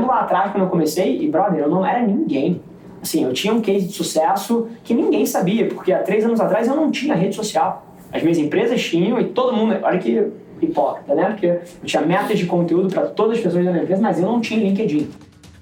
lembro lá atrás quando eu comecei, e brother, eu não era ninguém. Assim, eu tinha um case de sucesso que ninguém sabia, porque há três anos atrás eu não tinha rede social. As minhas empresas tinham e todo mundo. Olha que hipócrita, né? Porque eu tinha metas de conteúdo para todas as pessoas da minha empresa, mas eu não tinha LinkedIn.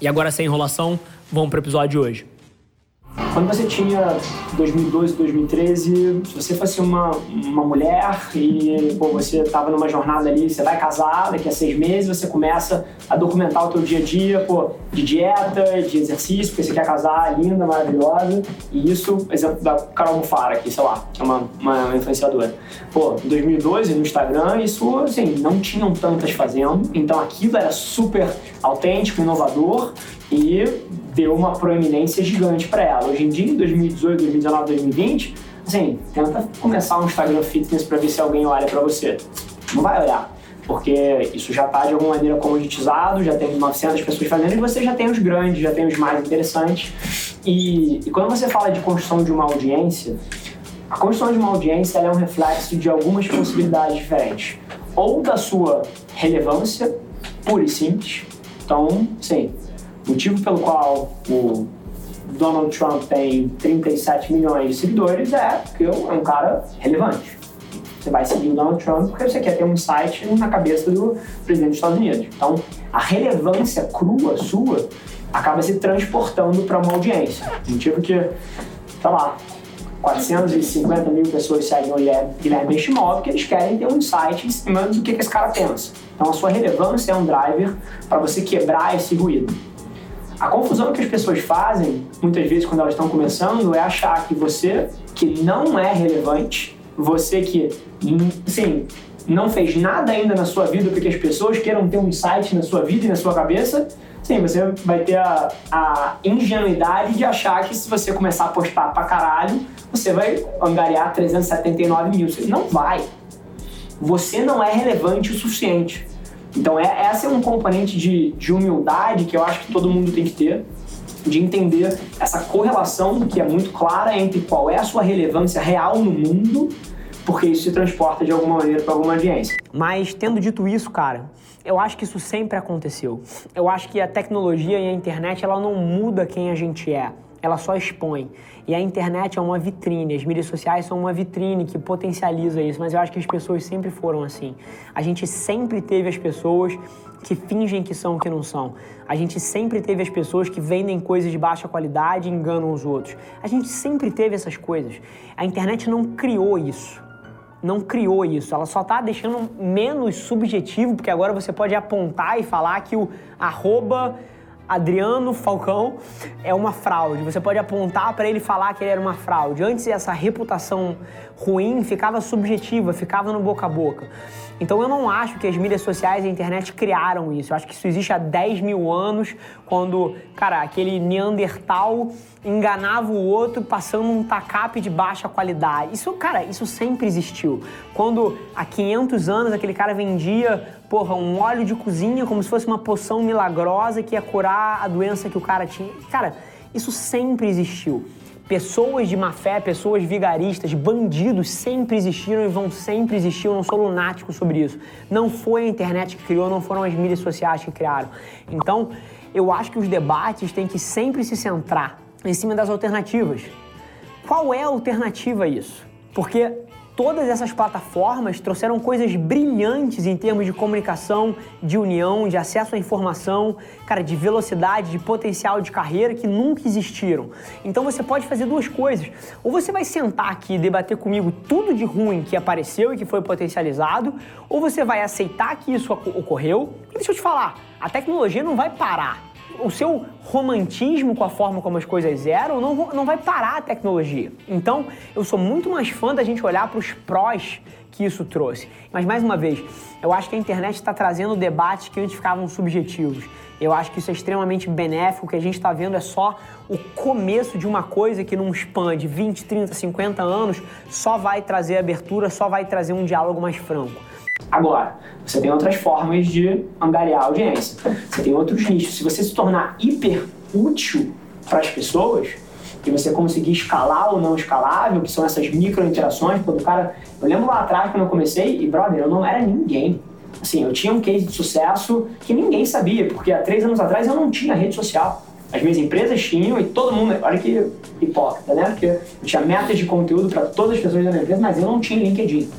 E agora, sem enrolação, vamos para o episódio de hoje. Quando você tinha 2012, 2013, se você fosse uma, uma mulher e pô, você estava numa jornada ali, você vai casar, daqui a seis meses você começa a documentar o teu dia a dia, pô, de dieta, de exercício, porque você quer casar, linda, maravilhosa. E isso, exemplo da Carol Bufara aqui, sei lá, que é uma, uma influenciadora. Pô, em 2012 no Instagram, isso, assim, não tinham tantas fazendo, então aquilo era super autêntico, inovador e deu uma proeminência gigante para ela. Hoje em dia, em 2018, 2019, 2020, assim, tenta começar um Instagram Fitness para ver se alguém olha para você. Não vai olhar, porque isso já está de alguma maneira comoditizado, já tem 900 pessoas fazendo e você já tem os grandes, já tem os mais interessantes. E, e quando você fala de construção de uma audiência, a construção de uma audiência é um reflexo de algumas possibilidades diferentes. Ou da sua relevância, pura e simples. Então, sim, motivo pelo qual o Donald Trump tem 37 milhões de seguidores é porque é um cara relevante. Você vai seguir o Donald Trump porque você quer ter um site na cabeça do presidente dos Estados Unidos. Então, a relevância crua sua acaba se transportando para uma audiência. Motivo que, sei lá, 450 mil pessoas seguem o Guilherme Benchimol porque eles querem ter um insight em cima do que, que esse cara pensa. Então, a sua relevância é um driver para você quebrar esse ruído. A confusão que as pessoas fazem, muitas vezes quando elas estão começando, é achar que você que não é relevante, você que, sim, não fez nada ainda na sua vida porque as pessoas queiram ter um insight na sua vida e na sua cabeça, sim, você vai ter a, a ingenuidade de achar que se você começar a postar pra caralho, você vai angariar 379 mil. Não vai. Você não é relevante o suficiente. Então, é, essa é um componente de, de humildade que eu acho que todo mundo tem que ter, de entender essa correlação que é muito clara entre qual é a sua relevância real no mundo, porque isso se transporta de alguma maneira para alguma audiência. Mas, tendo dito isso, cara, eu acho que isso sempre aconteceu. Eu acho que a tecnologia e a internet ela não muda quem a gente é ela só expõe. E a internet é uma vitrine, as mídias sociais são uma vitrine que potencializa isso, mas eu acho que as pessoas sempre foram assim. A gente sempre teve as pessoas que fingem que são o que não são. A gente sempre teve as pessoas que vendem coisas de baixa qualidade e enganam os outros. A gente sempre teve essas coisas. A internet não criou isso. Não criou isso, ela só está deixando menos subjetivo, porque agora você pode apontar e falar que o arroba Adriano Falcão é uma fraude. Você pode apontar para ele falar que ele era uma fraude. Antes essa reputação ruim ficava subjetiva, ficava no boca a boca. Então eu não acho que as mídias sociais e a internet criaram isso. Eu acho que isso existe há 10 mil anos, quando, cara, aquele Neandertal enganava o outro passando um tacape de baixa qualidade. Isso, cara, isso sempre existiu. Quando há 500 anos aquele cara vendia, porra, um óleo de cozinha como se fosse uma poção milagrosa que ia curar a doença que o cara tinha. Cara, isso sempre existiu. Pessoas de má fé, pessoas vigaristas, bandidos sempre existiram e vão sempre existir. Eu não sou lunático sobre isso. Não foi a internet que criou, não foram as mídias sociais que criaram. Então, eu acho que os debates têm que sempre se centrar em cima das alternativas. Qual é a alternativa a isso? Porque Todas essas plataformas trouxeram coisas brilhantes em termos de comunicação, de união, de acesso à informação, cara, de velocidade, de potencial de carreira que nunca existiram. Então você pode fazer duas coisas. Ou você vai sentar aqui e debater comigo tudo de ruim que apareceu e que foi potencializado, ou você vai aceitar que isso ocorreu. E deixa eu te falar, a tecnologia não vai parar o seu romantismo com a forma como as coisas eram não, não vai parar a tecnologia. Então, eu sou muito mais fã da gente olhar para os prós que isso trouxe. Mas, mais uma vez, eu acho que a internet está trazendo debates que antes ficavam subjetivos. Eu acho que isso é extremamente benéfico. O que a gente está vendo é só o começo de uma coisa que, num span de 20, 30, 50 anos, só vai trazer abertura, só vai trazer um diálogo mais franco. Agora, você tem outras formas de angariar audiência. Você tem outros nichos. Se você se tornar hiper útil para as pessoas, e você conseguir escalar ou não escalável, que são essas micro interações, quando o cara. Eu lembro lá atrás quando eu comecei, e brother, eu não era ninguém. Assim, eu tinha um case de sucesso que ninguém sabia, porque há três anos atrás eu não tinha rede social. As minhas empresas tinham e todo mundo, olha que hipócrita, né? Porque eu tinha metas de conteúdo para todas as pessoas da minha empresa, mas eu não tinha LinkedIn.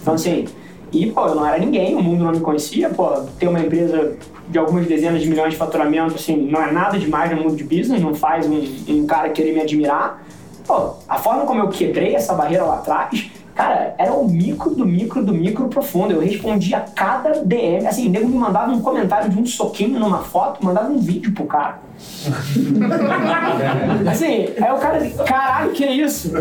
Então, assim, e, pô, eu não era ninguém, o mundo não me conhecia, pô, ter uma empresa de algumas dezenas de milhões de faturamento, assim, não é nada demais no mundo de business, não faz um, um cara querer me admirar. Pô, a forma como eu quebrei essa barreira lá atrás Cara, era o micro do micro do micro profundo. Eu respondia cada DM. Assim, o nego me mandava um comentário de um soquinho numa foto, mandava um vídeo pro cara. assim, aí o cara, caralho, que é isso?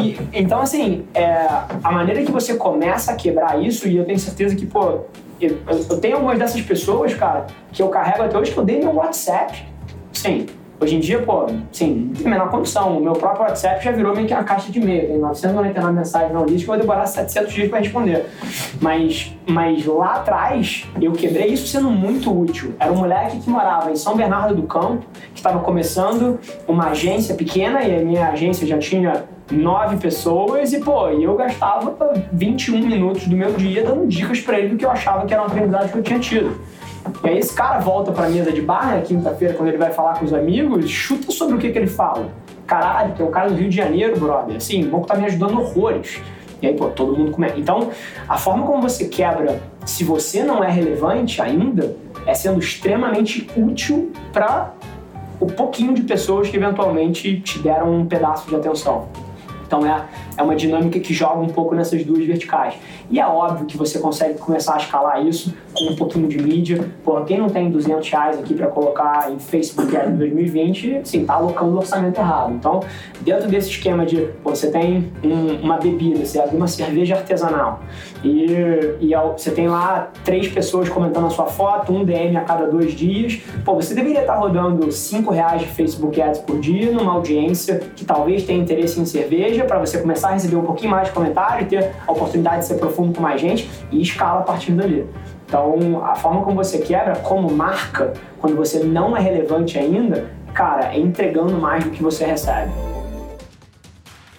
E, e, então, assim, é, a maneira que você começa a quebrar isso, e eu tenho certeza que, pô, eu, eu tenho algumas dessas pessoas, cara, que eu carrego até hoje que eu dei meu WhatsApp. Sim, Hoje em dia, pô, sim, não tem a menor condição. O meu próprio WhatsApp já virou meio que uma caixa de e-mail. Tem 999 mensagens na lista que vou demorar 700 dias para responder. Mas, mas lá atrás, eu quebrei isso sendo muito útil. Era um moleque que morava em São Bernardo do Campo, que estava começando uma agência pequena e a minha agência já tinha nove pessoas e, pô, eu gastava 21 minutos do meu dia dando dicas para ele do que eu achava que era uma aprendizagem que eu tinha tido. E aí esse cara volta pra mesa de bar né, quinta-feira, quando ele vai falar com os amigos, chuta sobre o que, que ele fala. Caralho, tem um cara do Rio de Janeiro, brother. Assim, o banco tá me ajudando horrores. E aí, pô, todo mundo começa. Então, a forma como você quebra, se você não é relevante ainda, é sendo extremamente útil para o pouquinho de pessoas que eventualmente te deram um pedaço de atenção. Então é, é uma dinâmica que joga um pouco nessas duas verticais. E é óbvio que você consegue começar a escalar isso com um pouquinho de mídia. Pô, quem não tem 200 reais aqui para colocar em Facebook Ads 2020, sim, tá alocando o orçamento errado. Então, dentro desse esquema de pô, você tem um, uma bebida, você abre uma cerveja artesanal e, e você tem lá três pessoas comentando a sua foto, um DM a cada dois dias, pô, você deveria estar tá rodando 5 reais de Facebook Ads por dia numa audiência que talvez tenha interesse em cerveja para você começar a receber um pouquinho mais de comentário ter a oportunidade de ser profundo com mais gente e escala a partir dali. Então, a forma como você quebra como marca, quando você não é relevante ainda, cara, é entregando mais do que você recebe.